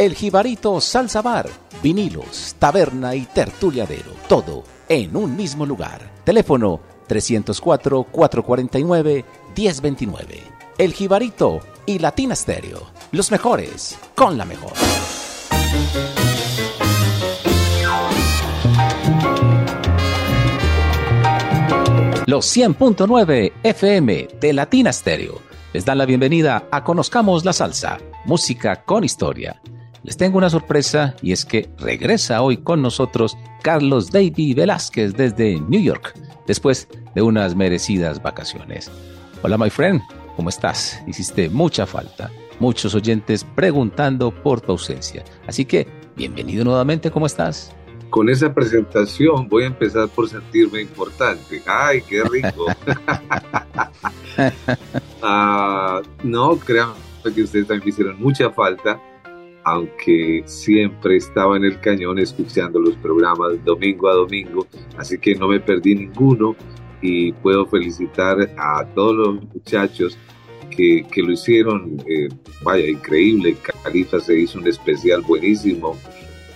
El Jibarito Salsa Bar, vinilos, taberna y tertuliadero, todo en un mismo lugar. Teléfono 304-449-1029. El Jibarito y Latina Stereo, los mejores con la mejor. Los 100.9 FM de Latina Stereo les dan la bienvenida a Conozcamos la Salsa, música con historia. Les tengo una sorpresa y es que regresa hoy con nosotros Carlos Davy Velázquez desde New York, después de unas merecidas vacaciones. Hola, my friend, ¿cómo estás? Hiciste mucha falta. Muchos oyentes preguntando por tu ausencia. Así que, bienvenido nuevamente, ¿cómo estás? con esa presentación voy a empezar por sentirme importante. ¡Ay, qué rico! Ah, no, créanme que ustedes también me hicieron mucha falta, aunque siempre estaba en el cañón escuchando los programas domingo a domingo, así que no me perdí ninguno y puedo felicitar a todos los muchachos que, que lo hicieron, eh, vaya, increíble. Califa se hizo un especial buenísimo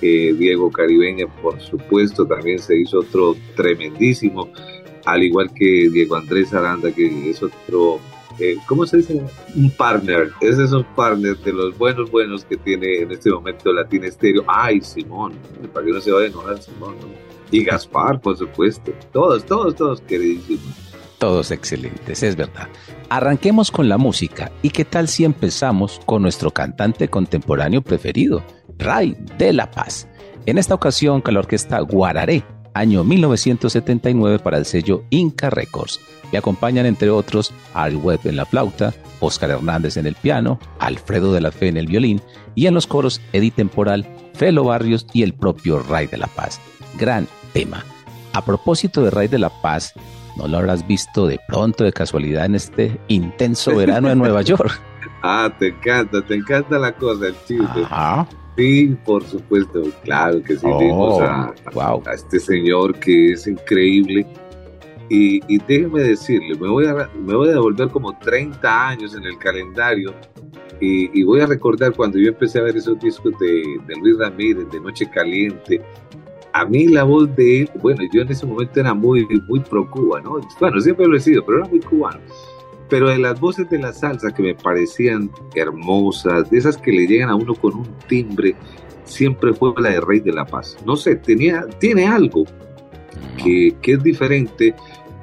Diego Caribeña, por supuesto, también se hizo otro tremendísimo, al igual que Diego Andrés Aranda, que es otro, eh, ¿cómo se dice? Un partner, ese es un partner de los buenos, buenos que tiene en este momento Latina Estéreo. Ay, Simón, para que no se vaya a enojar Simón, Y Gaspar, por supuesto, todos, todos, todos queridísimos. Todos excelentes, es verdad. Arranquemos con la música. ¿Y qué tal si empezamos con nuestro cantante contemporáneo preferido, Ray de la Paz? En esta ocasión con la orquesta Guararé, año 1979 para el sello Inca Records. Le acompañan entre otros Ari Webb en la flauta, Oscar Hernández en el piano, Alfredo de la Fe en el violín y en los coros Edith Temporal, Felo Barrios y el propio Ray de la Paz. Gran tema. A propósito de Ray de la Paz, no lo habrás visto de pronto, de casualidad, en este intenso verano en Nueva York. Ah, te encanta, te encanta la cosa, el chisme. Sí, por supuesto, claro que sí. vimos a, oh, a, este señor que es increíble. Y, y déjeme decirle, me voy, a, me voy a devolver como 30 años en el calendario y, voy a recordar cuando yo empecé a ver esos discos de, de Luis Ramírez, de Noche Caliente, a mí la voz de él, bueno, yo en ese momento era muy, muy pro Cuba, ¿no? Bueno, siempre lo he sido, pero era muy cubano. Pero de las voces de la salsa que me parecían hermosas, de esas que le llegan a uno con un timbre, siempre fue la de Rey de la Paz. No sé, tenía, tiene algo que, que es diferente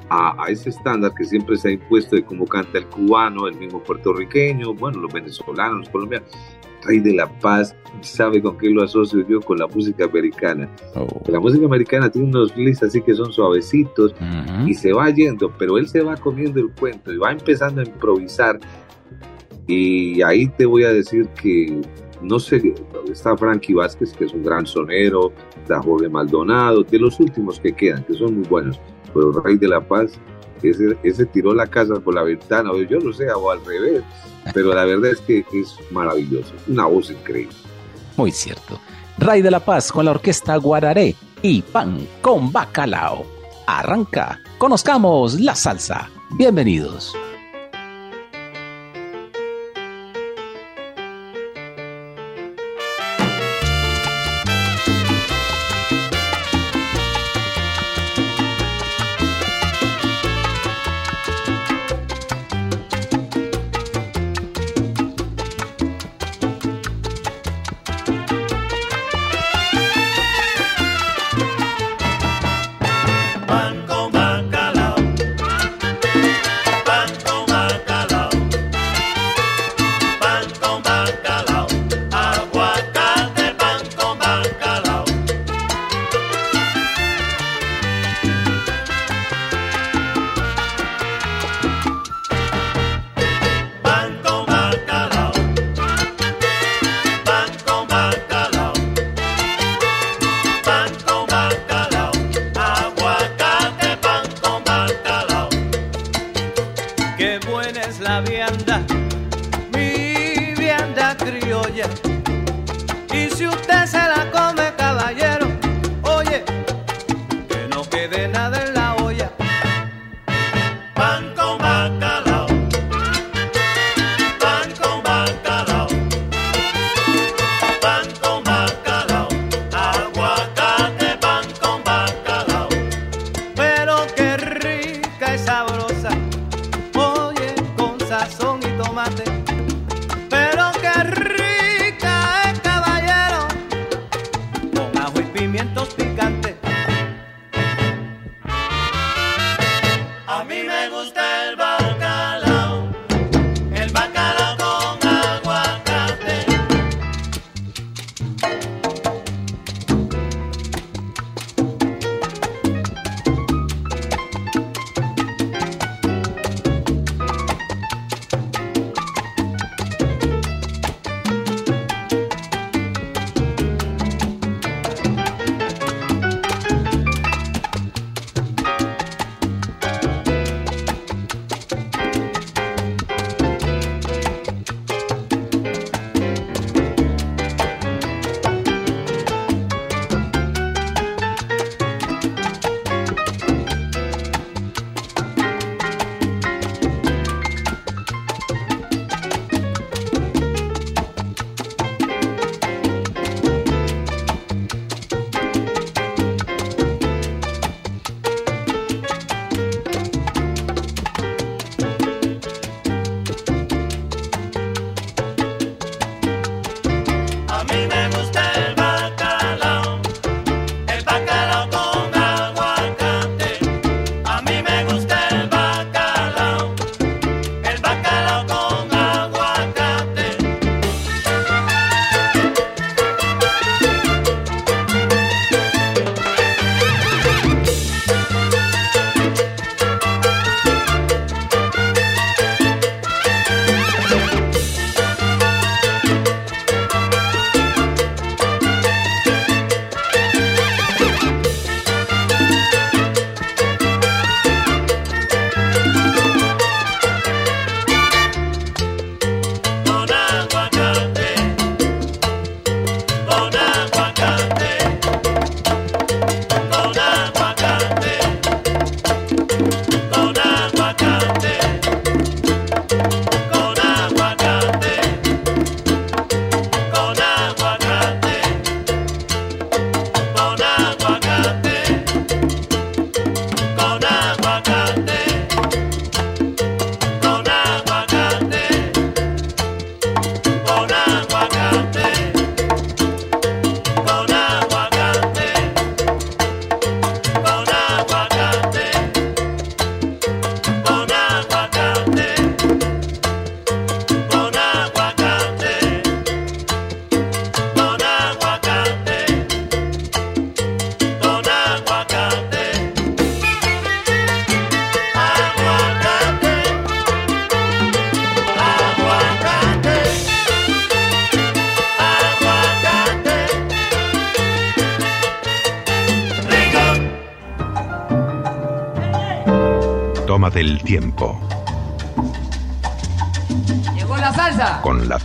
a, a, ese estándar que siempre se ha impuesto de cómo canta el cubano, el mismo puertorriqueño, bueno, los venezolanos, los colombianos. Rey de la Paz, ¿sabe con qué lo asocio yo? Con la música americana. Oh. La música americana tiene unos listas así que son suavecitos y se va yendo, pero él se va comiendo el cuento y va empezando a improvisar. Y ahí te voy a decir que, no sé, está Frankie Vázquez, que es un gran sonero, está Jorge Maldonado, de los últimos que quedan, que son muy buenos, pero Rey de la Paz, ese, ese tiró la casa por la ventana, yo no sé, o al revés pero la verdad es que es maravilloso, una voz increíble. Muy cierto. Ray de la Paz con la orquesta Guararé y Pan con Bacalao. Arranca, conozcamos la salsa. Bienvenidos.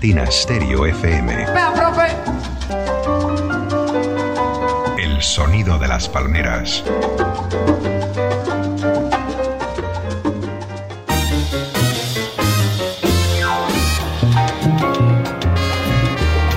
Latina Stereo FM. Vea, profe. El sonido de las palmeras.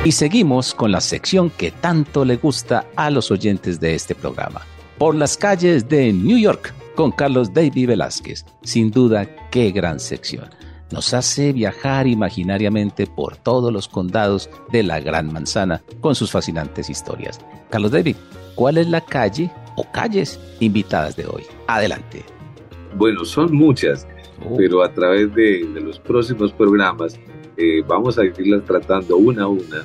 Y seguimos con la sección que tanto le gusta a los oyentes de este programa. Por las calles de New York con Carlos David Velázquez. Sin duda, qué gran sección. Nos hace viajar imaginariamente por todos los condados de la Gran Manzana con sus fascinantes historias. Carlos David, ¿cuál es la calle o calles invitadas de hoy? Adelante. Bueno, son muchas, Oh. pero a través de, de los próximos programas eh, vamos a irlas tratando una a una.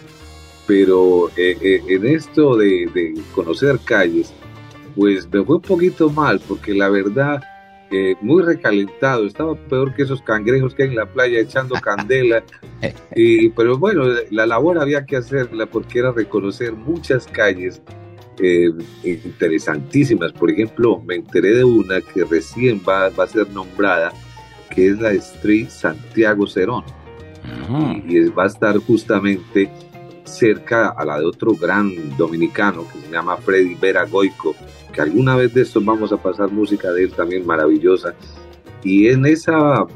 Pero eh, eh, en esto de, de conocer calles, pues me fue un poquito mal, porque la verdad, muy recalentado, estaba peor que esos cangrejos que hay en la playa echando candela. Y, pero bueno, la labor había que hacerla porque era reconocer muchas calles eh, interesantísimas. Por ejemplo, me enteré de una que recién va, va a ser nombrada, que es la Street Santiago Cerón. Y es- va a estar justamente cerca a la de otro gran dominicano que se llama Freddy Vera Goico, que alguna vez de estos vamos a pasar música de él también maravillosa. Y en esa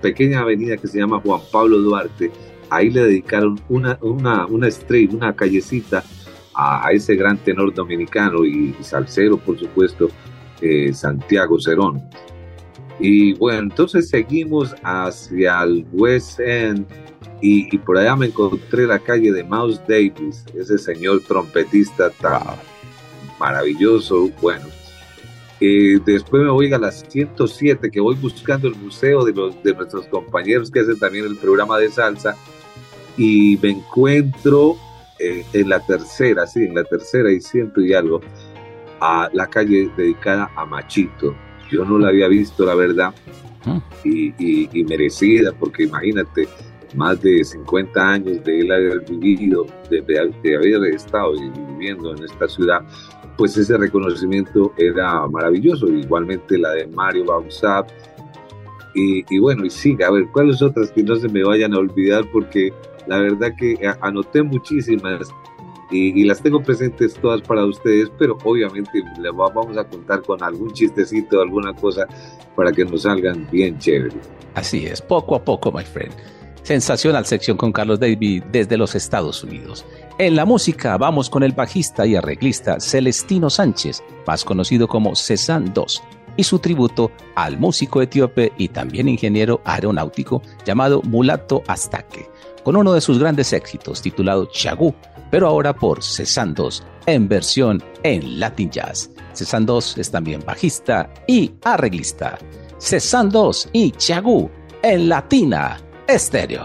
pequeña avenida que se llama Juan Pablo Duarte, ahí le dedicaron una, una, una estrella, una callecita a, ese gran tenor dominicano y, salsero, por supuesto, eh, Santiago Cerón. Y bueno, entonces seguimos hacia el West End y, por allá me encontré la calle de Mouse Davis, ese señor trompetista tan maravilloso. Bueno, eh, después me voy a las 107, que voy buscando el museo de, los, de nuestros compañeros que hacen también el programa de salsa, y me encuentro eh, en la tercera, sí, en la tercera y ciento y algo, a la calle dedicada a Machito. Yo no la había visto, la verdad, y, y merecida, porque imagínate, más de 50 años de él haber vivido, de, haber estado viviendo en esta ciudad, pues ese reconocimiento era maravilloso. Igualmente la de Mario Bausap. Y, bueno, y sigue, a ver, ¿cuáles otras que no se me vayan a olvidar? Porque la verdad que anoté muchísimas y, las tengo presentes todas para ustedes, pero obviamente les vamos a contar con algún chistecito, alguna cosa para que nos salgan bien chéveres. Así es, poco a poco, my friend. Sensacional sección con Carlos David desde los Estados Unidos. En la música vamos con el bajista y arreglista Celestino Sánchez, más conocido como Cezanne 2, y su tributo al músico etíope y también ingeniero aeronáutico llamado Mulato Astaque, con uno de sus grandes éxitos titulado Chagú, pero ahora por Cezanne 2 en versión en Latin Jazz. Cezanne 2 es también bajista y arreglista. Cezanne 2 y Chagú en Latina Estéreo.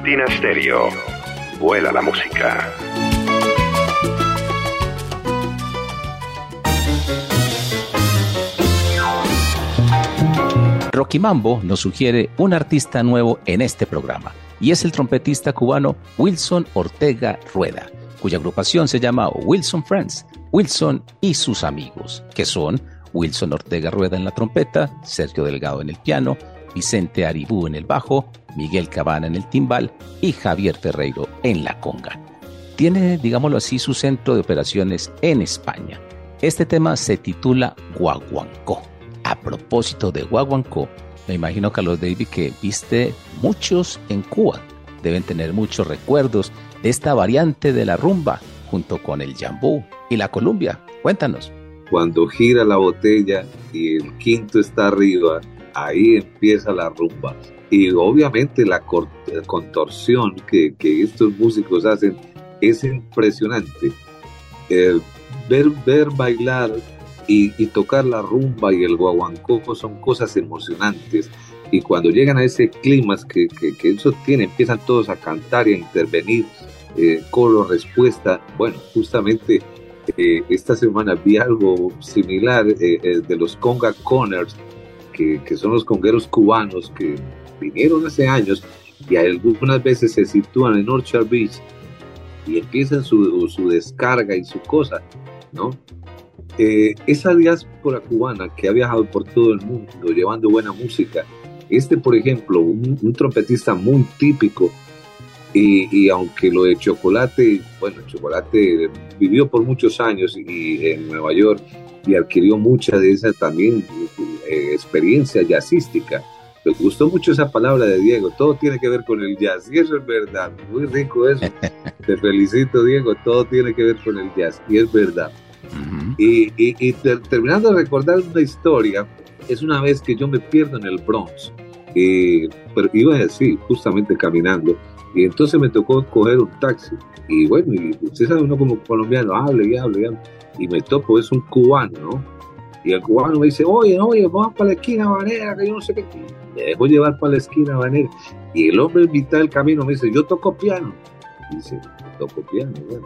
Latina Stereo. Vuela la música. Rocky Mambo nos sugiere un artista nuevo en este programa y es el trompetista cubano Wilson Ortega Rueda, cuya agrupación se llama Wilson Friends, Wilson y sus amigos, que son Wilson Ortega Rueda en la trompeta, Sergio Delgado en el piano, Vicente Aribú en el bajo, Miguel Cabana en el timbal y Javier Ferreiro en la conga. Tiene, digámoslo así, su centro de operaciones en España. Este tema se titula Guaguancó. A propósito de Guaguancó, me imagino, Carlos David, que viste muchos en Cuba. Deben tener muchos recuerdos de esta variante de la rumba, junto con el jambú y la columbia. Cuéntanos. Cuando gira la botella y el quinto está arriba, ahí empieza la rumba. Y obviamente la contorsión que, estos músicos hacen es impresionante. Eh, ver, ver bailar y, tocar la rumba y el guaguancó son cosas emocionantes. Y cuando llegan a ese clima que, que, eso tiene, empiezan todos a cantar y a intervenir, eh, coro, respuesta. Bueno, justamente eh, esta semana vi algo similar eh, de los Conga Connors, que, son los congueros cubanos que vinieron hace años y algunas veces se sitúan en Orchard Beach y empiezan su, su descarga y su cosa, ¿no? Eh, esa diáspora cubana que ha viajado por todo el mundo llevando buena música, este por ejemplo, un, trompetista muy típico, y, aunque lo de Chocolate, bueno, Chocolate vivió por muchos años en Nueva York y adquirió mucha de esa también eh, experiencia jazzística. Me gustó mucho esa palabra de Diego, todo tiene que ver con el jazz, y eso es verdad, muy rico eso. Te felicito Diego, todo tiene que ver con el jazz, y es verdad. Y, terminando de recordar una historia, es una vez que yo me pierdo en el Bronx, pero iba así, justamente caminando, y entonces me tocó coger un taxi. Y bueno, y usted sabe, uno como colombiano, hable y hable, y hable, y me topo, es un cubano, ¿no? Y el cubano me dice, oye, oye, vamos para la esquina banera, que yo no sé qué. Me dejó llevar para la esquina banera. Y el hombre en mitad del camino me dice, yo toco piano. Y dice, toco piano, bueno.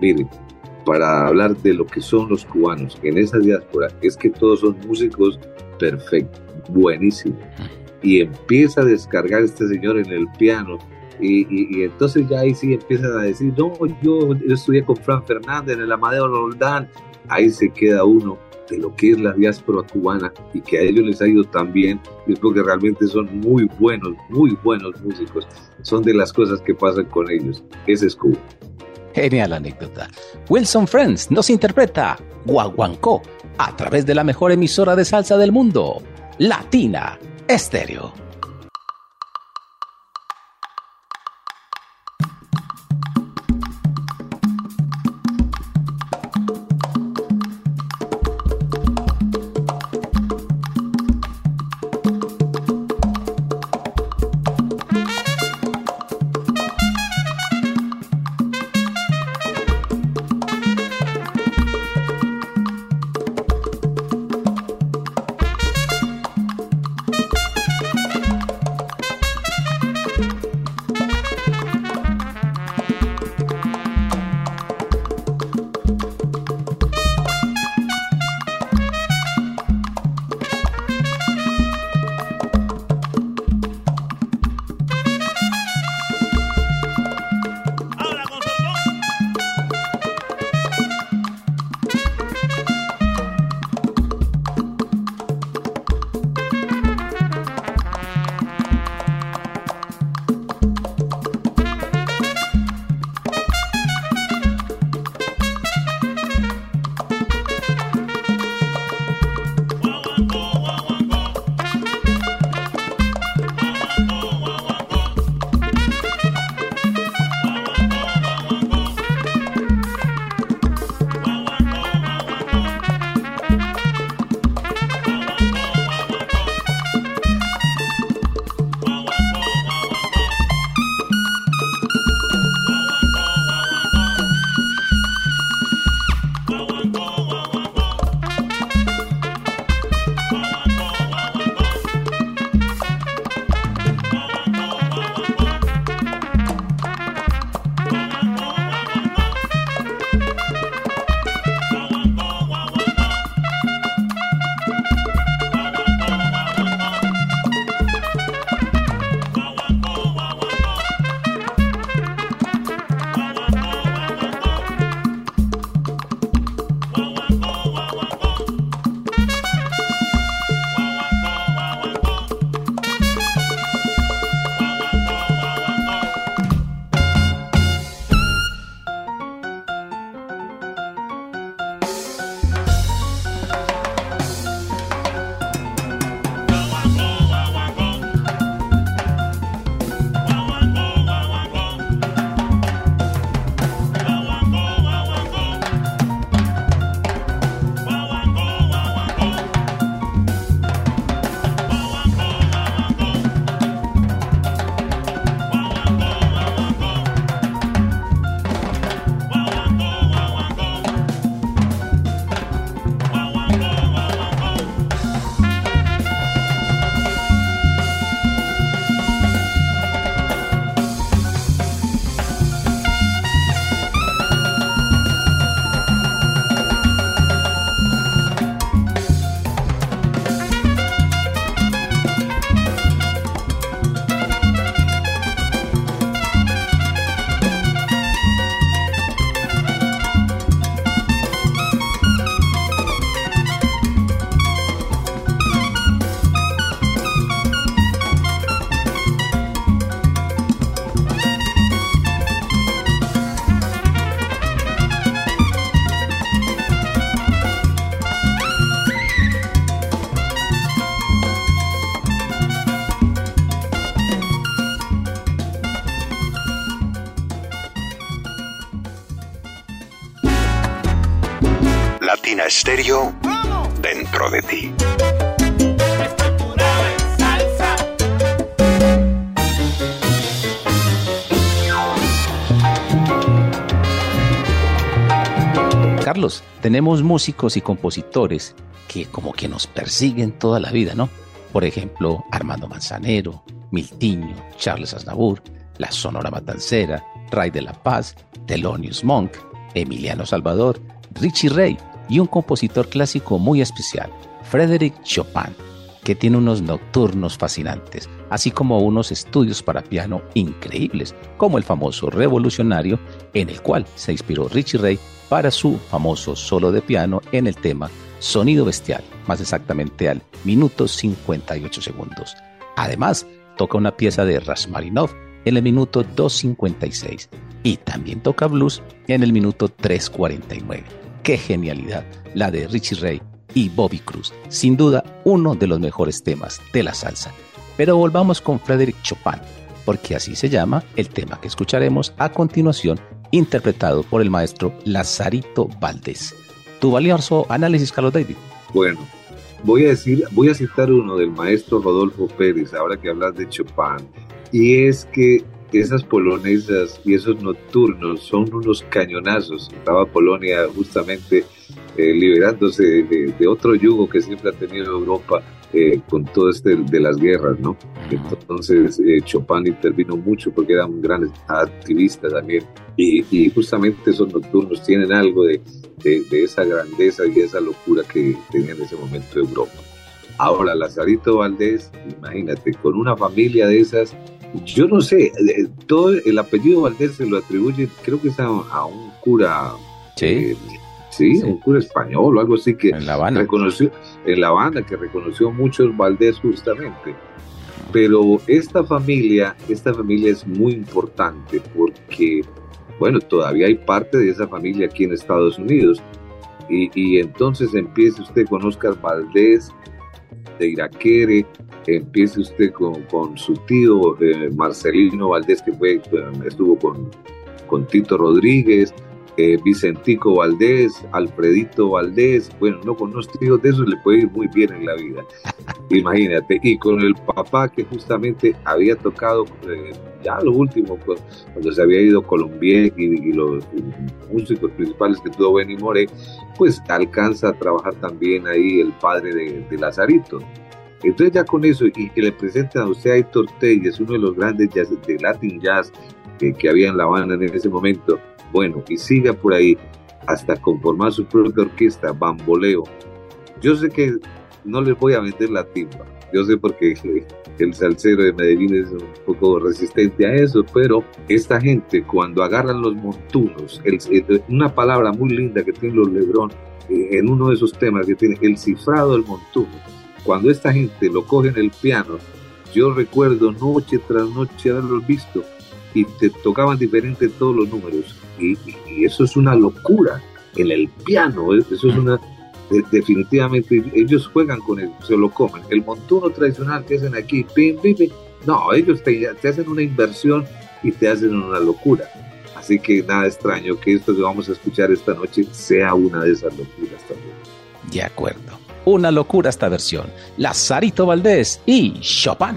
Miren, para hablar de lo que son los cubanos en esa diáspora es que todos son músicos perfectos, buenísimos. Y empieza a descargar este señor en el piano. Y, entonces ya ahí sí empiezan a decir, no, yo, estudié con Fran Fernández en el Amadeo Roldán. Ahí se queda uno de lo que es la diáspora cubana y que a ellos les ha ido tan bien, es porque realmente son muy buenos, muy buenos músicos. Son de las cosas que pasan con ellos. Ese es Cuba. Genial anécdota. Wilson Friends nos interpreta Guaguancó a través de la mejor emisora de salsa del mundo, Latina Estéreo. Latina Stereo dentro de ti. Carlos, tenemos músicos y compositores que como que nos persiguen toda la vida, ¿no? Por ejemplo, Armando Manzanero, Miltiño, Charles Aznavour, La Sonora Matancera, Ray de la Paz, Thelonious Monk, Emiliano Salvador, Richie Ray y un compositor clásico muy especial, Frédéric Chopin, que tiene unos nocturnos fascinantes, así como unos estudios para piano increíbles, como el famoso Revolucionario, en el cual se inspiró Richie Ray para su famoso solo de piano en el tema Sonido Bestial, más exactamente al minuto 58 segundos. Además, toca una pieza de Rasmarinov en el minuto 2.56 y también toca blues en el minuto 3.49. ¡Qué genialidad! La de Richie Ray y Bobby Cruz. Sin duda, uno de los mejores temas de la salsa. Pero volvamos con Frédéric Chopin, porque así se llama el tema que escucharemos a continuación, interpretado por el maestro Lazarito Valdés. ¿Tu valioso análisis, Carlos David? Bueno, voy a decir, voy a citar uno del maestro Rodolfo Pérez, ahora que hablas de Chopin, y es que esas polonesas y esos nocturnos son unos cañonazos. Estaba Polonia justamente eh, liberándose de, otro yugo que siempre ha tenido Europa eh, con todo este de las guerras, ¿no? Entonces eh, Chopin intervino mucho porque era un gran activista también y, justamente esos nocturnos tienen algo de, de, esa grandeza y esa locura que tenía en ese momento Europa. Ahora, Lazarito Valdés, imagínate, con una familia de esas, yo no sé, todo el apellido Valdés se lo atribuye, creo que es a, un cura. Sí. Sí, un cura español o algo así que en La Habana. reconoció en La Habana que reconoció mucho Valdés justamente. Pero esta familia, esta familia es muy importante porque, bueno, todavía hay parte de esa familia aquí en Estados Unidos. Y, y entonces empieza usted con Oscar Valdés de Iraquere, empiece usted con, con su tío eh, Marcelino Valdés, que fue, estuvo con, con Tito Rodríguez, eh, Vicentico Valdés, Alfredito Valdés, bueno, no con unos tíos de esos le puede ir muy bien en la vida, imagínate, y con el papá que justamente había tocado eh, ya lo último, cuando se había ido Colombier y, los músicos principales que tuvo Benny More, pues alcanza a trabajar también ahí el padre de, Lazarito. Entonces ya con eso, y que le presentan a usted a Héctor es uno de los grandes jazz, de Latin Jazz que, que había en La Habana en ese momento, bueno, y siga por ahí hasta conformar su propia orquesta, bamboleo. Yo sé que no les voy a vender la timba, yo sé porque el salsero de Medellín es un poco resistente a eso, pero esta gente cuando agarran los montunos, una palabra muy linda que tiene los Lebrón eh, en uno de esos temas que tiene el cifrado del montuno, cuando esta gente lo coge en el piano, yo recuerdo noche tras noche haberlos visto y te tocaban diferente todos los números y, eso es una locura en el piano, eso es una definitivamente ellos juegan con él, se lo comen. El montuno tradicional que hacen aquí, pim, pim, no, ellos te, hacen una inversión y te hacen una locura. Así que nada extraño que esto que vamos a escuchar esta noche sea una de esas locuras también. De acuerdo. Una locura esta versión. Lazarito Valdés y Chopin.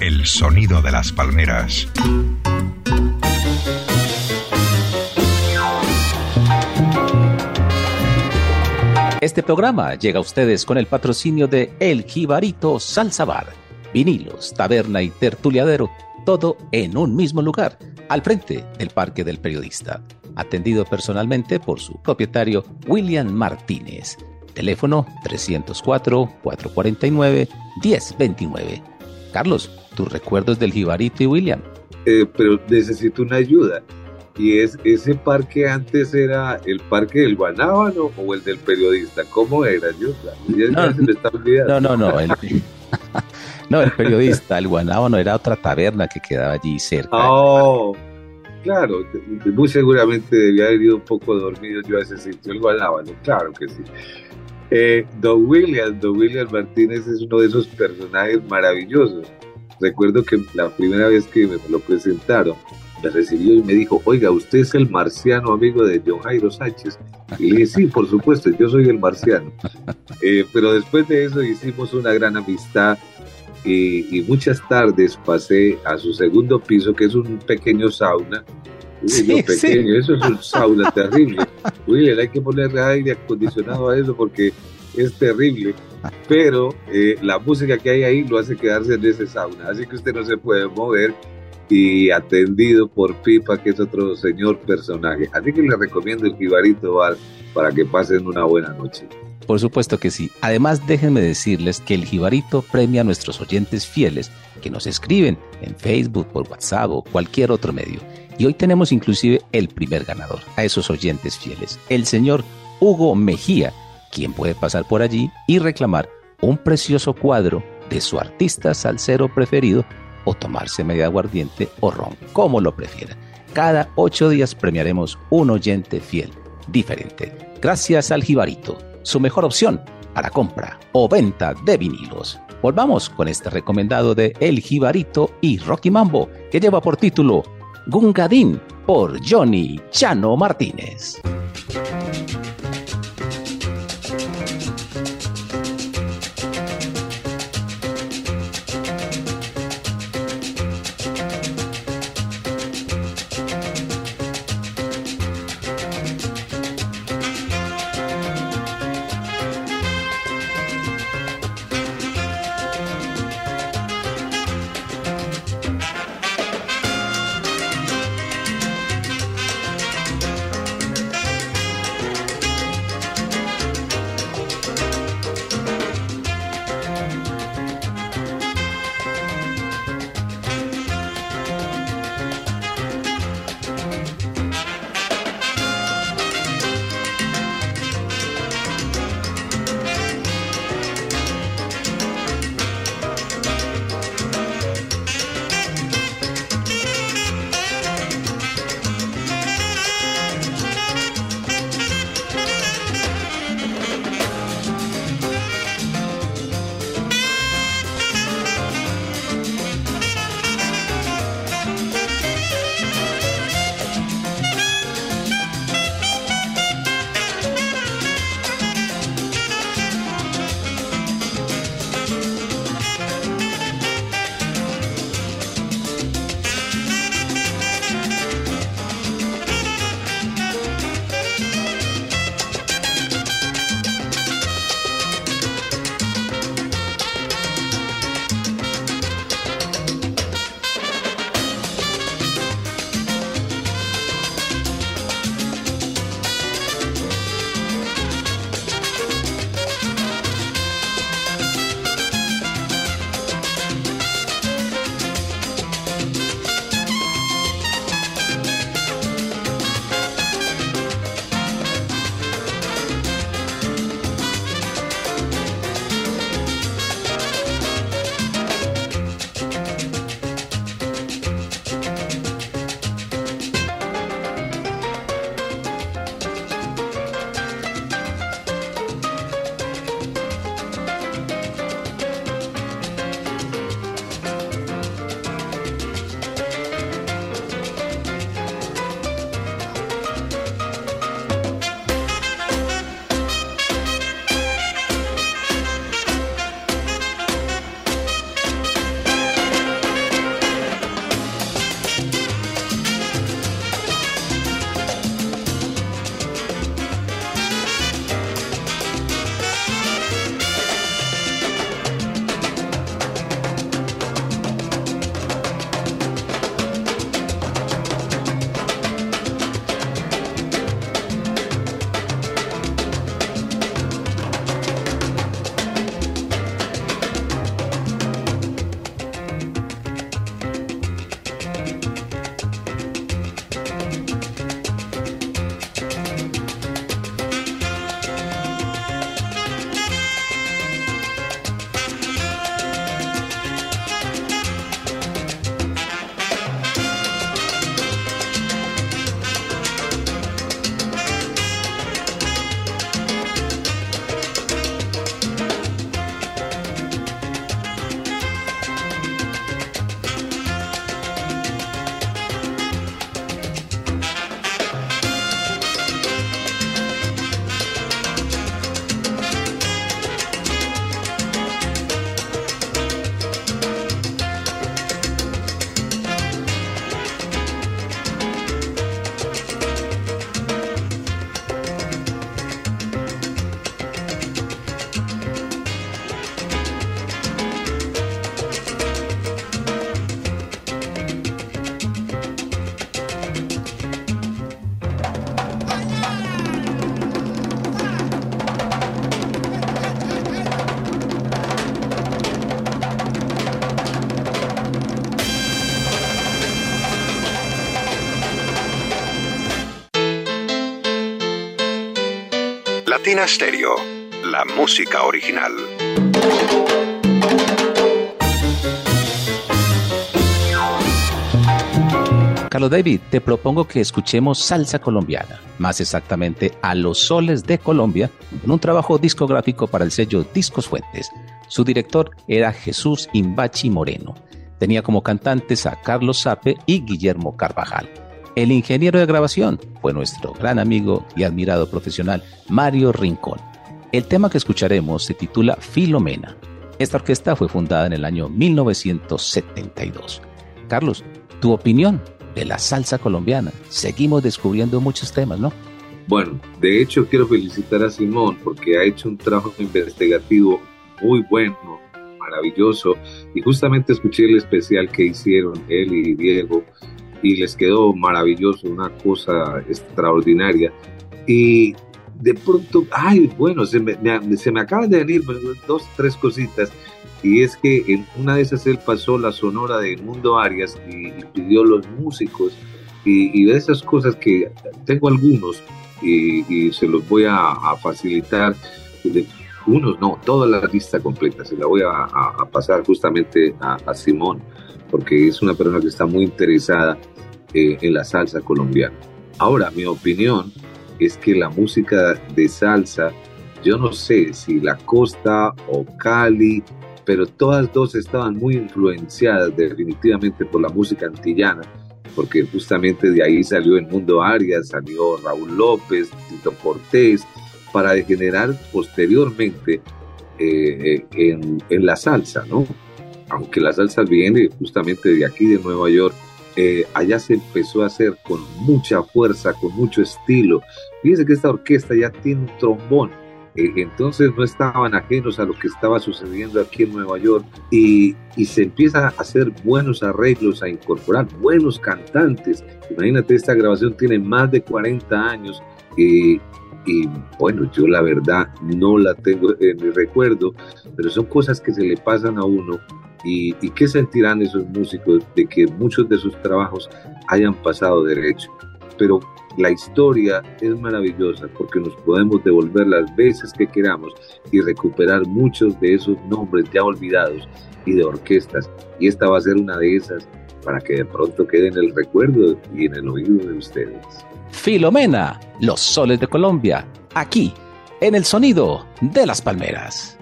El sonido de las palmeras. Este programa llega a ustedes con el patrocinio de El Jibarito Salsa Bar, vinilos, taberna y tertuliadero, todo en un mismo lugar, al frente del Parque del Periodista, atendido personalmente por su propietario William Martínez. Teléfono 304-449-1029. Carlos, tus recuerdos del Jibarito y William. Eh, pero necesito una ayuda y es ese parque antes era el parque del Guanábano o el del periodista, ¿cómo era? Yo, no, no, no, el, no, el periodista, el Guanábano era otra taberna que quedaba allí cerca. Oh, claro, muy seguramente debía haber ido un poco dormido yo a ese sitio, el Guanábano, claro que sí. Eh, Don William, Don William Martínez es uno de esos personajes maravillosos. Recuerdo que la primera vez que me lo presentaron, me recibió y me dijo, oiga, usted es el marciano amigo de John Jairo Sánchez. Y le dije, sí, por supuesto, yo soy el marciano. Eh, pero después de eso hicimos una gran amistad y, muchas tardes pasé a su segundo piso, que es un pequeño sauna. Uy, pequeño, eso es un sauna terrible. Uy, hay que ponerle aire acondicionado a eso porque es terrible. Pero eh, la música que hay ahí lo hace quedarse en ese sauna. Así que usted no se puede mover y atendido por Pipa, que es otro señor personaje. Así que les recomiendo el Jibarito Bar para que pasen una buena noche. Por supuesto que sí. Además, déjenme decirles que el Jibarito premia a nuestros oyentes fieles que nos escriben en Facebook, por WhatsApp o cualquier otro medio. Y hoy tenemos inclusive el primer ganador a esos oyentes fieles, el señor Hugo Mejía, quien puede pasar por allí y reclamar un precioso cuadro de su artista salsero preferido o tomarse media aguardiente o ron, como lo prefiera. Cada ocho días premiaremos un oyente fiel diferente. Gracias al Jibarito, su mejor opción para compra o venta de vinilos. Volvamos con este recomendado de El Jibarito y Rocky Mambo, que lleva por título Gungadín por Johnny Chano Martínez. Latina Stereo, la música original. Carlos David, te propongo que escuchemos salsa colombiana, más exactamente a los soles de Colombia, en un trabajo discográfico para el sello Discos Fuentes. Su director era Jesús Imbachi Moreno. Tenía como cantantes a Carlos Sape y Guillermo Carvajal. El ingeniero de grabación fue nuestro gran amigo y admirado profesional Mario Rincón. El tema que escucharemos se titula Filomena. Esta orquesta fue fundada en el año 1972. Carlos, tu opinión de la salsa colombiana. Seguimos descubriendo muchos temas, ¿no? Bueno, de hecho quiero felicitar a Simón porque ha hecho un trabajo investigativo muy bueno, maravilloso, y justamente escuché el especial que hicieron él y Diego y les quedó maravilloso, una cosa extraordinaria. Y de pronto, ay, bueno, se me, se me acaban de venir dos, tres cositas. Y es que en una de esas él pasó la sonora de Mundo Arias y, pidió los músicos. Y, de esas cosas que tengo algunos y, se los voy a, facilitar. De, unos no, toda la lista completa, se la voy a, pasar justamente a Simón porque es una persona que está muy interesada eh, en la salsa colombiana. Ahora, mi opinión es que la música de salsa, yo no sé si la costa o Cali, pero todas dos estaban muy influenciadas definitivamente por la música antillana, porque justamente de ahí salió el Mundo Arias, salió Raúl López, Tito Cortés, para degenerar posteriormente eh, en, en la salsa, ¿no? Aunque la salsa viene justamente de aquí, de Nueva York, eh, allá se empezó a hacer con mucha fuerza, con mucho estilo. Fíjense que esta orquesta ya tiene un trombón, eh, entonces no estaban ajenos a lo que estaba sucediendo aquí en Nueva York y, y, se empieza a hacer buenos arreglos, a incorporar buenos cantantes. Imagínate, esta grabación tiene más de 40 años y, y bueno, yo la verdad no la tengo en mi recuerdo, pero son cosas que se le pasan a uno ¿Y, qué sentirán esos músicos de que muchos de sus trabajos hayan pasado derecho? Pero la historia es maravillosa porque nos podemos devolver las veces que queramos y recuperar muchos de esos nombres ya olvidados y de orquestas. Y esta va a ser una de esas para que de pronto quede en el recuerdo y en el oído de ustedes. Filomena, los soles de Colombia, aquí, en el sonido de las palmeras.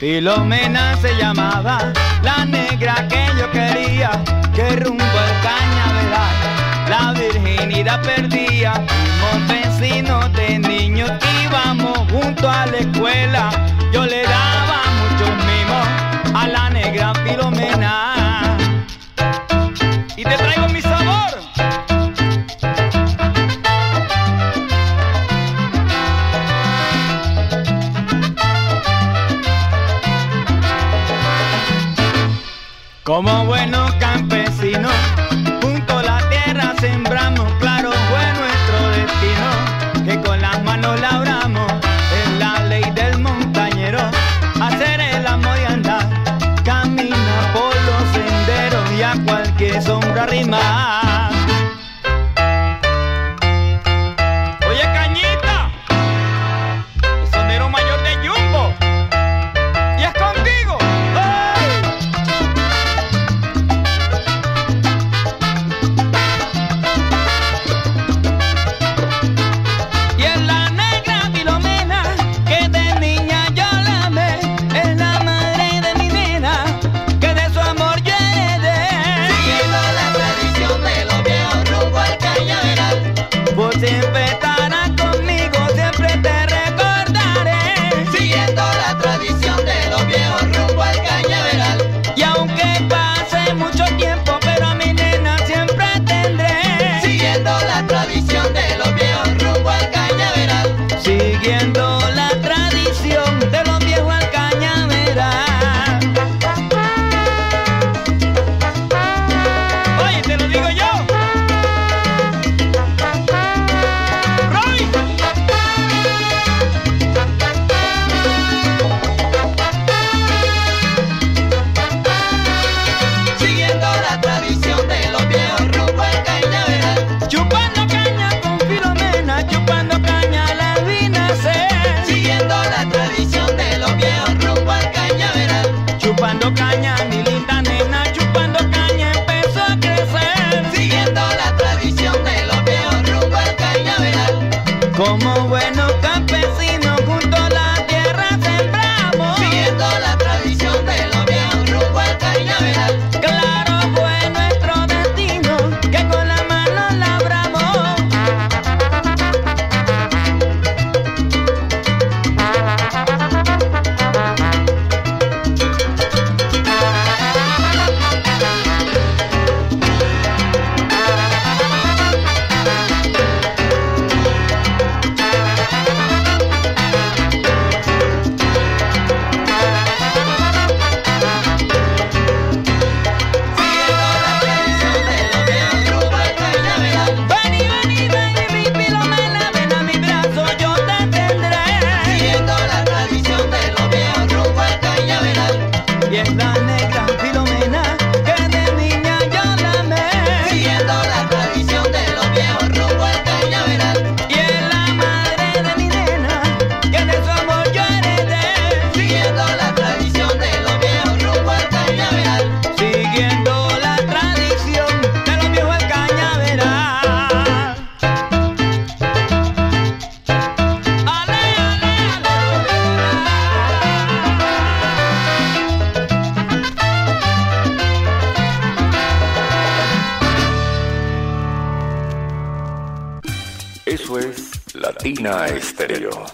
Filomena se llamaba, la negra que yo quería, que rumbo al cañaveral, la virginidad perdía. Fuimos vecinos de niños, íbamos junto a la escuela, yo le daba muchos mimos a la negra Filomena. Como buenos campesinos, junto a la tierra sembramos, claro fue nuestro destino, que con las manos labramos, es la ley del montañero, hacer el amor y andar cualquier sombra rima.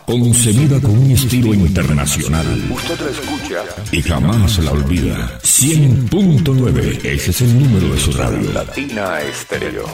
Concebida con un estilo internacional. Usted la escucha y jamás la olvida. 100.9, ese es el número de su radio. Latina Estéreo.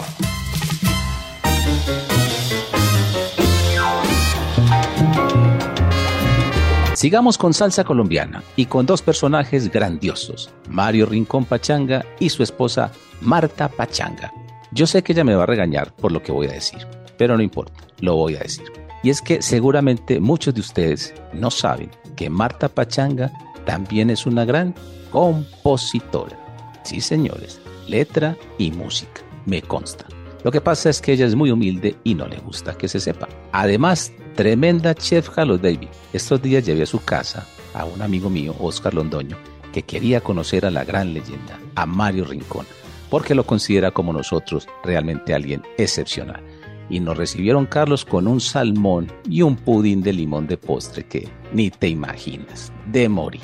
Sigamos con salsa colombiana y con dos personajes grandiosos, Mario Rincón Pachanga y su esposa Marta Pachanga. Yo sé que ella me va a regañar por lo que voy a decir, pero no importa, lo voy a decir. Y es que seguramente muchos de ustedes no saben que Marta Pachanga también es una gran compositora. Sí, señores, letra y música, me consta. Lo que pasa es que ella es muy humilde y no le gusta que se sepa. Además, tremenda chef Halo David. Estos días llevé a su casa a un amigo mío, Oscar Londoño, que quería conocer a la gran leyenda, a Mario Rincón, porque lo considera como nosotros realmente alguien excepcional y nos recibieron Carlos con un salmón y un pudín de limón de postre que ni te imaginas, de morir.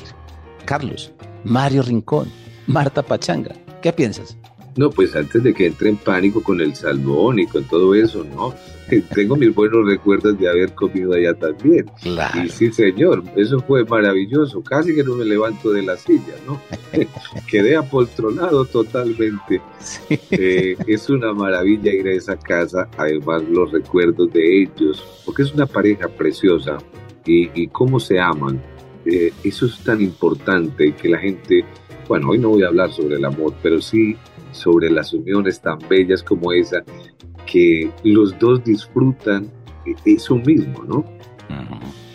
Carlos, Mario Rincón, Marta Pachanga, ¿qué piensas? No, pues antes de que entre en pánico con el salmón y con todo eso, ¿no? Tengo mis buenos recuerdos de haber comido allá también. Claro. Y sí, señor, eso fue maravilloso. Casi que no me levanto de la silla, ¿no? Quedé apoltronado totalmente. Eh, es una maravilla ir a esa casa, además los recuerdos de ellos, porque es una pareja preciosa y, cómo se aman. Eh, eso es tan importante que la gente, bueno, hoy no voy a hablar sobre el amor, pero sí sobre las uniones tan bellas como esa, que los dos disfrutan eso mismo, ¿no?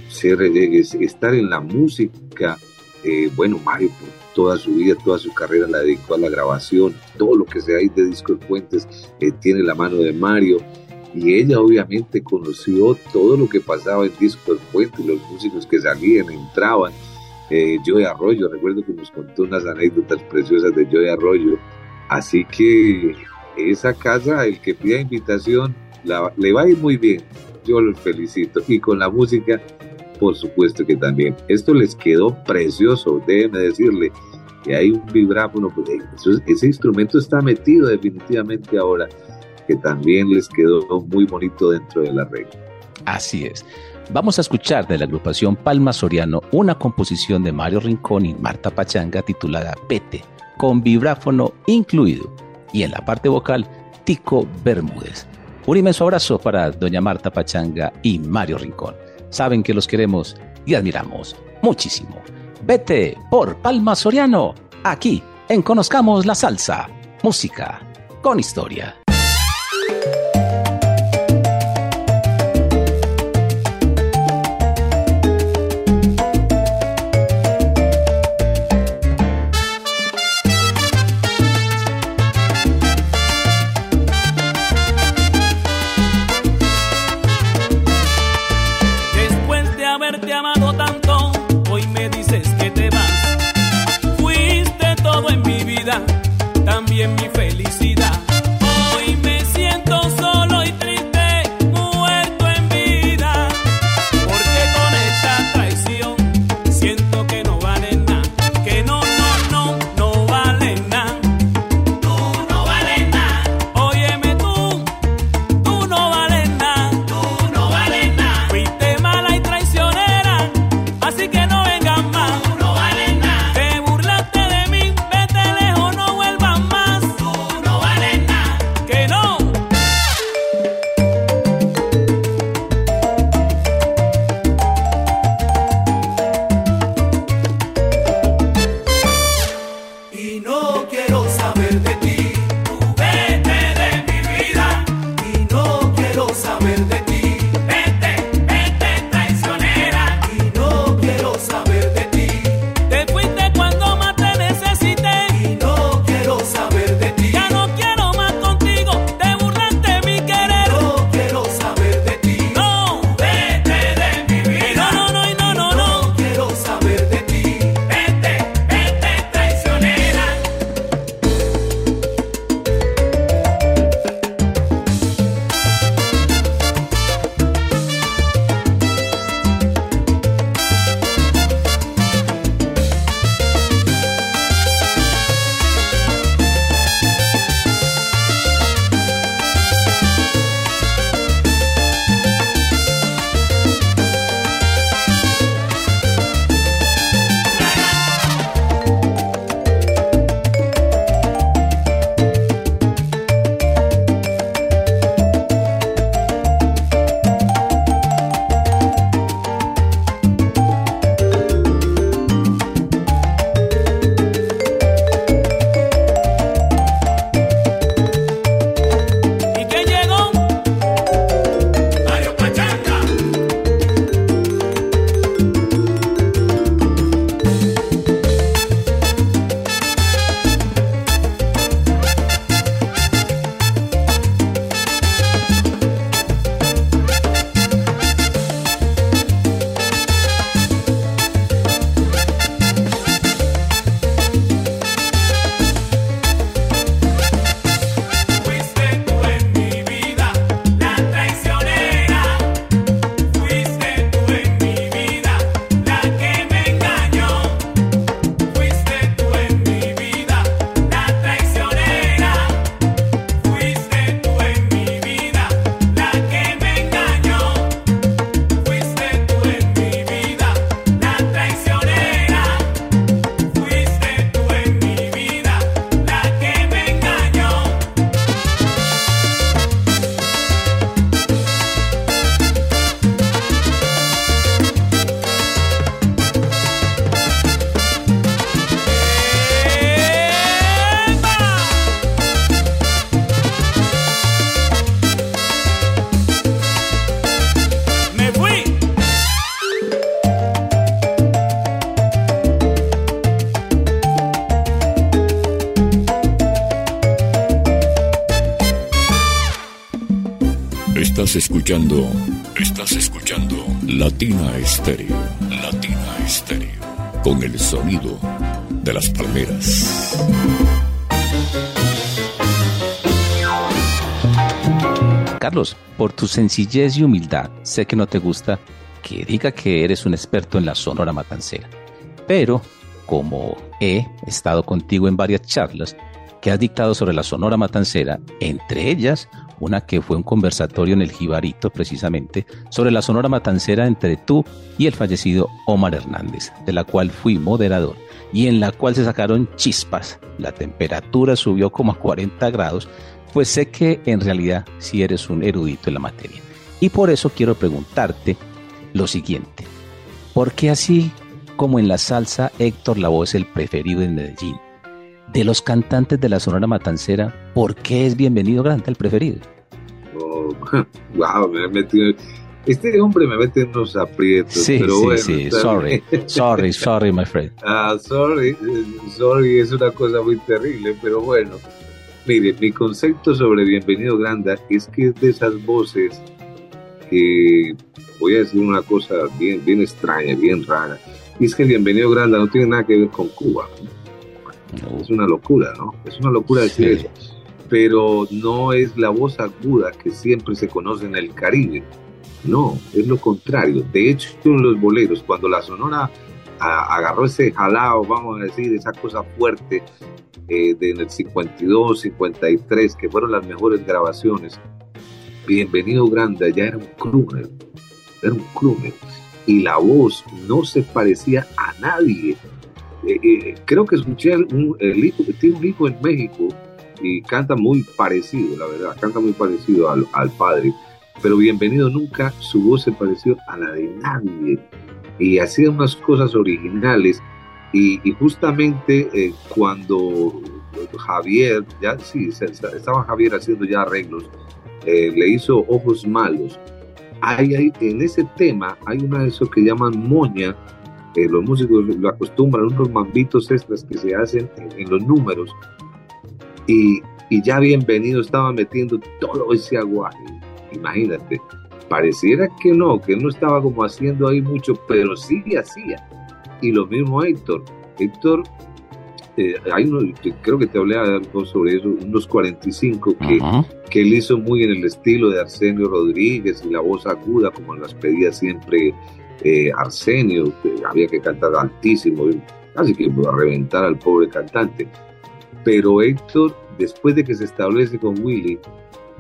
Ser, estar en la música, eh, bueno, Mario por toda su vida, toda su carrera la dedicó a la grabación, todo lo que se hay de Discos Fuentes eh, tiene la mano de Mario, y ella obviamente conoció todo lo que pasaba en Discos Fuentes, los músicos que salían, entraban, eh, Joey Arroyo, recuerdo que nos contó unas anécdotas preciosas de Joey Arroyo, Así que esa casa, el que pida invitación, le va a ir muy bien. Yo los felicito. Y con la música, por supuesto que también. Esto les quedó precioso, déjeme decirle. que hay un vibráfono, pues, ese instrumento está metido definitivamente ahora, que también les quedó muy bonito dentro de la regla. Así es. Vamos a escuchar de la agrupación Palma Soriano una composición de Mario Rincón y Marta Pachanga titulada Pete con vibráfono incluido. Y en la parte vocal, Tico Bermúdez. Un inmenso abrazo para doña Marta Pachanga y Mario Rincón. Saben que los queremos y admiramos muchísimo. Vete por Palma Soriano, aquí en Conozcamos la Salsa, música con historia. Escuchando, estás escuchando. Latina Estéreo, Latina Estéreo, con el sonido de las palmeras. Carlos, por tu sencillez y humildad, sé que no te gusta que diga que eres un experto en la Sonora Matancera, pero como he estado contigo en varias charlas que has dictado sobre la Sonora Matancera, entre ellas una que fue un conversatorio en el Jibarito precisamente, sobre la sonora matancera entre tú y el fallecido Omar Hernández, de la cual fui moderador y en la cual se sacaron chispas. La temperatura subió como a 40 grados, pues sé que en realidad sí eres un erudito en la materia. Y por eso quiero preguntarte lo siguiente. ¿Por qué así como en la salsa Héctor Lavoe es el preferido en Medellín? De los cantantes de la Sonora Matancera, ¿por qué es Bienvenido Grande el preferido? wow, me ha metido. Este hombre me mete en unos aprietos. Sí, pero sí, bueno, sí. Sorry, sorry, sorry, my friend. Ah, sorry, sorry, es una cosa muy terrible, pero bueno. Mire, mi concepto sobre Bienvenido Granda es que es de esas voces que voy a decir una cosa bien, bien extraña, bien rara. Y es que Bienvenido Granda no tiene nada que ver con Cuba. Es una locura, ¿no? Es una locura decir eso pero no es la voz aguda que siempre se conoce en el Caribe. No, es lo contrario. De hecho, en los boleros, cuando la Sonora agarró ese jalao, vamos a decir, esa cosa fuerte eh, de en el 52, 53, que fueron las mejores grabaciones, Bienvenido Grande ya era un crooner, era un crooner, y la voz no se parecía a nadie. Eh, eh, creo que escuché un, el hijo, tiene un hijo en México y canta muy parecido, la verdad, canta muy parecido al, al padre. Pero bienvenido nunca, su voz se pareció a la de nadie y hacía unas cosas originales. Y, justamente eh, cuando Javier, ya sí, estaba Javier haciendo ya arreglos, eh, le hizo Ojos Malos. Hay, hay, en ese tema hay una de esos que llaman moña, eh, los músicos lo acostumbran, unos mambitos extras que se hacen en, los números, y, y, ya bienvenido estaba metiendo todo ese aguaje, imagínate, pareciera que no, que no estaba como haciendo ahí mucho, pero sí hacía, y lo mismo Héctor, Héctor eh, hay uno, creo que te hablé algo sobre eso, unos 45 que, que él hizo muy en el estilo de Arsenio Rodríguez y la voz aguda, como las pedía siempre eh, Arsenio, que había que cantar altísimo, casi que a reventar al pobre cantante. Pero Héctor, después de que se establece con Willy,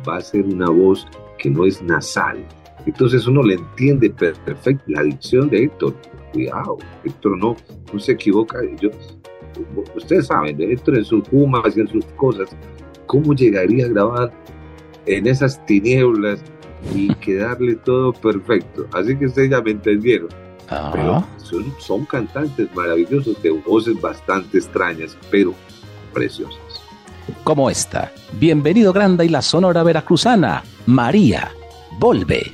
va a ser una voz que no es nasal. Entonces uno le entiende perfecto la dicción de Héctor. Cuidado, Héctor no, no se equivoca. Yo, ustedes saben, Héctor en sus pumas y en sus cosas, ¿cómo llegaría a grabar en esas tinieblas y quedarle todo perfecto? Así que ustedes ya me entendieron. Pero son, son cantantes maravillosos de voces bastante extrañas, pero preciosas. Como esta. Bienvenido Granda y la Sonora Veracruzana. María, volve.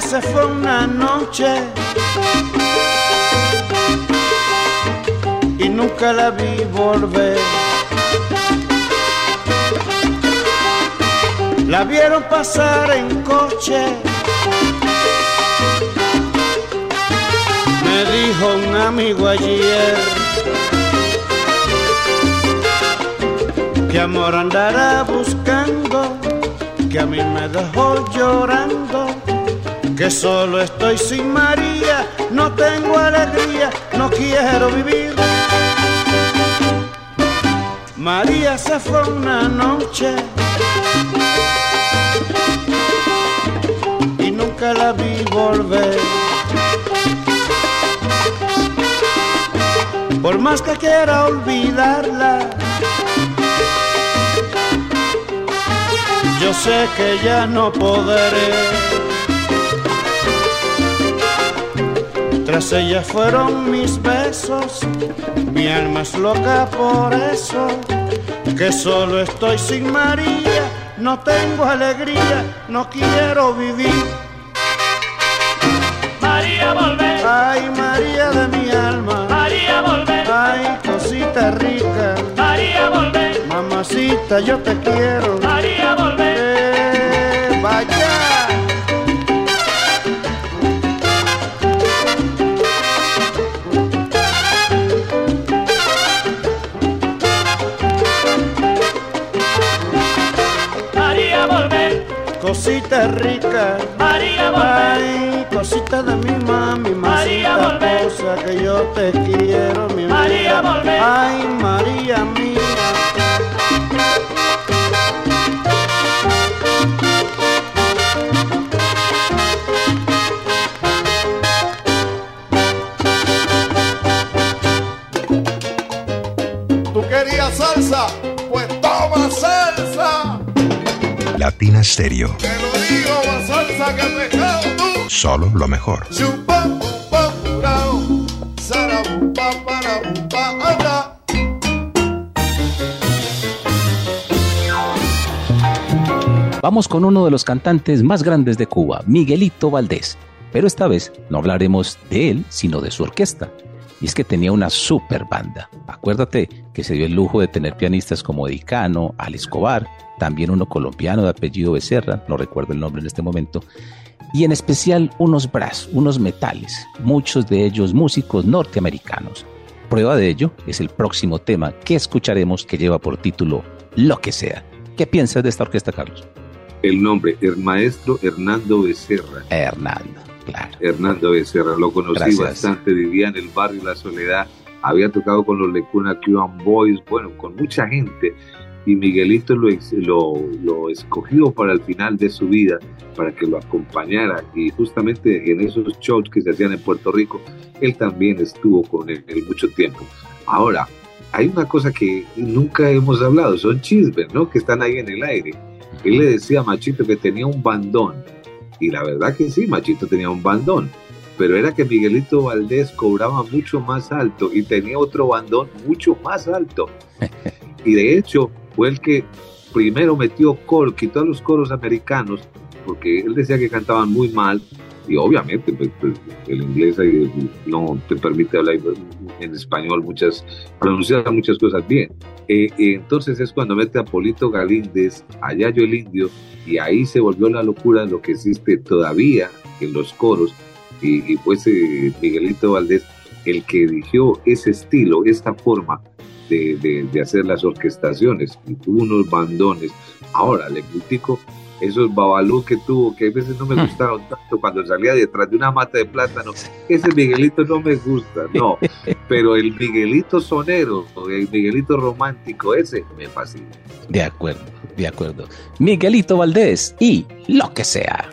Se fue una noche y nunca la vi volver. La vieron pasar en coche. Me dijo un amigo ayer que amor andará buscando, que a mí me dejó llorando que solo estoy sin María, no tengo alegría, no quiero vivir. María se fue una noche y nunca la vi volver. Por más que quiera olvidarla, yo sé que ya no podré. Tras ella fueron mis besos, mi alma es loca por eso, que solo estoy sin María, no tengo alegría, no quiero vivir. María volver, ay María de mi alma, María volver, ay cosita rica, María volver, mamacita yo te quiero, María volver, eh, cosita rica. María volver. Ay, cosita de mi mami, María cosa que yo te quiero, mi María volver. Ay, María mía. Latina Stereo. Te lo digo, más salsa que pescado tú. Solo lo mejor. Vamos con uno de los cantantes más grandes de Cuba, Miguelito Valdés. Pero esta vez no hablaremos de él, sino de su orquesta. Y es que tenía una super banda. Acuérdate que se dio el lujo de tener pianistas como Dicano, Al Escobar, también uno colombiano de apellido Becerra, no recuerdo el nombre en este momento, y en especial unos brass, unos metales, muchos de ellos músicos norteamericanos. Prueba de ello es el próximo tema que escucharemos que lleva por título Lo que sea. ¿Qué piensas de esta orquesta, Carlos? El nombre, el maestro Hernando Becerra. Hernando. Hernando Becerra, lo conocí bastante, vivía en el barrio La Soledad, había tocado con los Lecuna Cuban Boys, bueno, con mucha gente, y Miguelito lo, lo, lo, escogió para el final de su vida, para que lo acompañara, y justamente en esos shows que se hacían en Puerto Rico, él también estuvo con él, mucho tiempo. Ahora, hay una cosa que nunca hemos hablado, son chismes, ¿no? Que están ahí en el aire. Él le decía a Machito que tenía un bandón. Y la verdad que sí, Machito tenía un bandón. Pero era que Miguelito Valdés cobraba mucho más alto y tenía otro bandón mucho más alto. Y de hecho, fue el que primero metió coro, quitó a los coros americanos, porque él decía que cantaban muy mal, y obviamente pues, pues, el inglés no te permite hablar en español muchas, pronunciar muchas cosas bien. Eh, entonces es cuando mete a Polito Galíndez, a Yayo el Indio, y ahí se volvió la locura lo que existe todavía en los coros, y, y pues Miguelito Valdés el que eligió ese estilo, esta forma de, de, de hacer las orquestaciones, y tuvo unos bandones. Ahora le critico esos babalú que tuvo, que a veces no me hmm. gustaron tanto cuando salía detrás de una mata de plátano. Ese Miguelito no me gusta, no. Pero el Miguelito sonero, el Miguelito romántico, ese me fascina. De acuerdo, de acuerdo. Miguelito Valdés y lo que sea.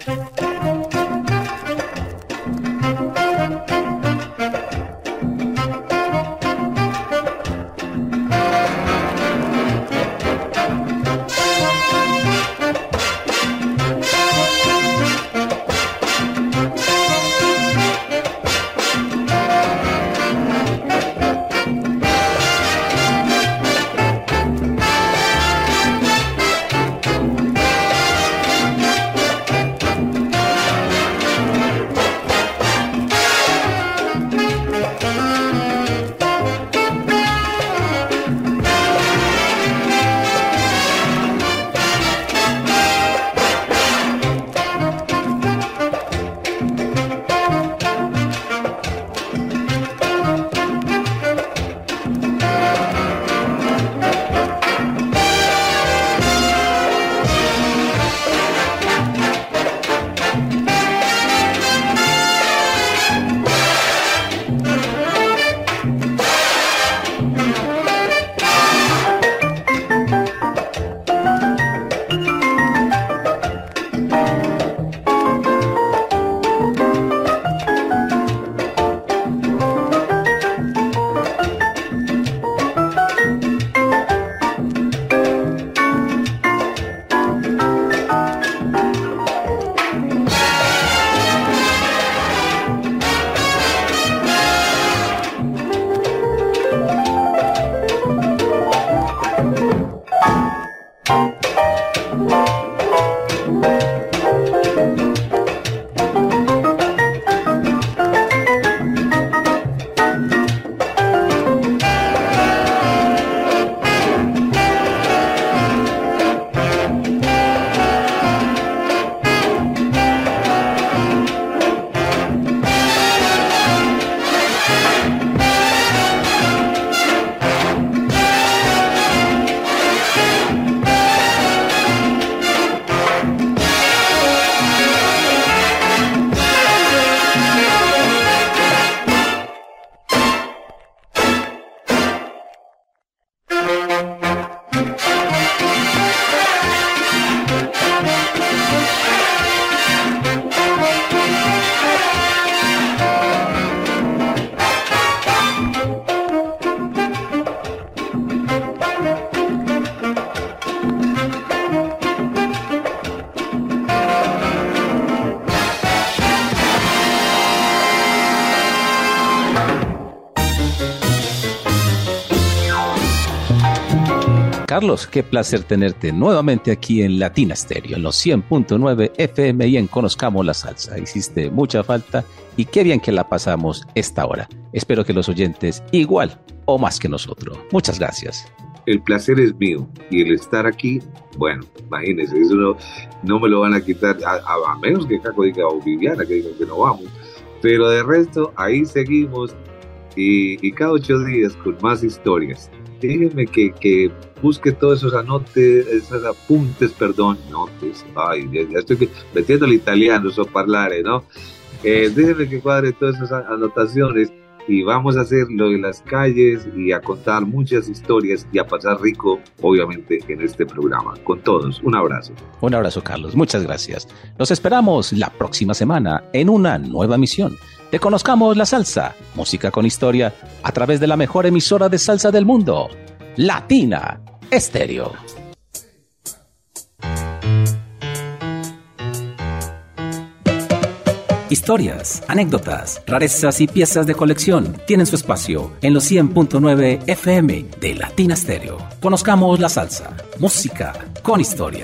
Carlos, qué placer tenerte nuevamente aquí en Latina Stereo, en los 100.9 FM y en Conozcamos la Salsa. Hiciste mucha falta y qué bien que la pasamos esta hora. Espero que los oyentes igual o más que nosotros. Muchas gracias. El placer es mío y el estar aquí, bueno, imagínense, eso no, me lo van a quitar, a, menos que Caco diga o Viviana que digan que no vamos. Pero de resto, ahí seguimos y, y cada ocho días con más historias déjenme que, que, busque todos esos anotes, esos apuntes, perdón, notes, ay, ya, estoy metiendo el italiano, eso parlare, ¿no? Eh, déjenme que cuadre todas esas anotaciones y vamos a hacer lo de las calles y a contar muchas historias y a pasar rico, obviamente, en este programa. Con todos, un abrazo. Un abrazo, Carlos. Muchas gracias. Los esperamos la próxima semana en una nueva misión Te conozcamos la salsa, música con historia, a través de la mejor emisora de salsa del mundo, Latina Estéreo. Historias, anécdotas, rarezas y piezas de colección tienen su espacio en los 100.9 FM de Latina Stereo. Conozcamos la salsa, música con historia.